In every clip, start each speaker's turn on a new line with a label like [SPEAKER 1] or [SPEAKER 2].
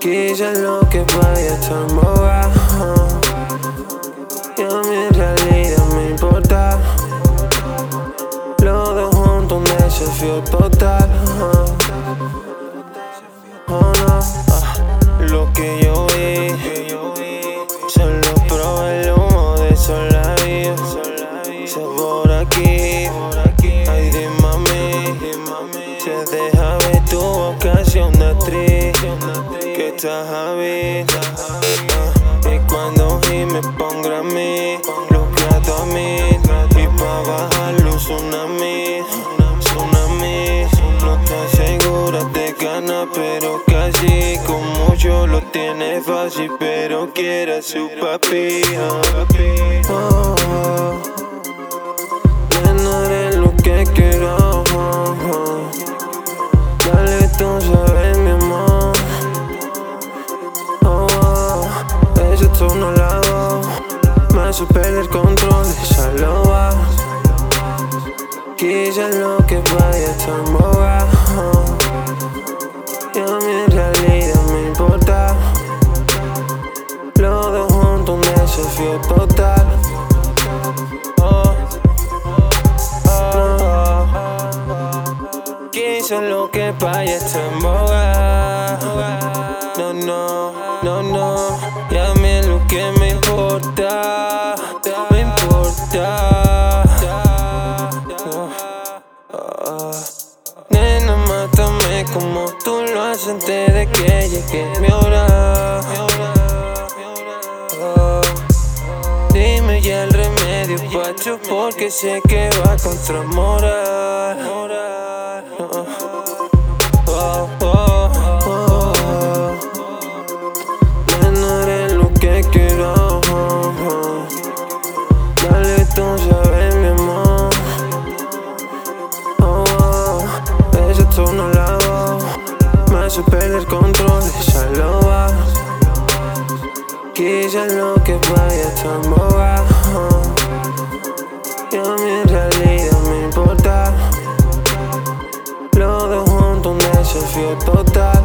[SPEAKER 1] Quise lo que vaya tan boba. Y a en realidad me importa. Lo de junto un desafío total. Que estás a ver Y cuando y me pongo a mí Lo plato a mí Y pa' bajarlo tsunami Tsunami No estás segura de ganar Pero casi con mucho lo tiene fácil Pero quiere su papi oh, oh. Me perder el control, solo va. Quise lo que vaya tan boba. Y a en realidad me importa. Lo de junto un desafío total. Oh. Quise lo que vaya tan boba. No, no, no, no. Y a mí lo que me importa. Nena, mátame como tú lo haces antes de que llegue mi hora. Oh, dime ya el remedio, pacho, porque sé que va contra moral. make. Dale, tú sabes, mi amor. Oh, oh. ese turno la Me hace perder control, ya lo vas. Quizás lo que vaya tan boba. Ah, oh. Y a mi realidad me importa. Lo dos juntos, un desafío total.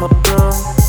[SPEAKER 1] Oh, no.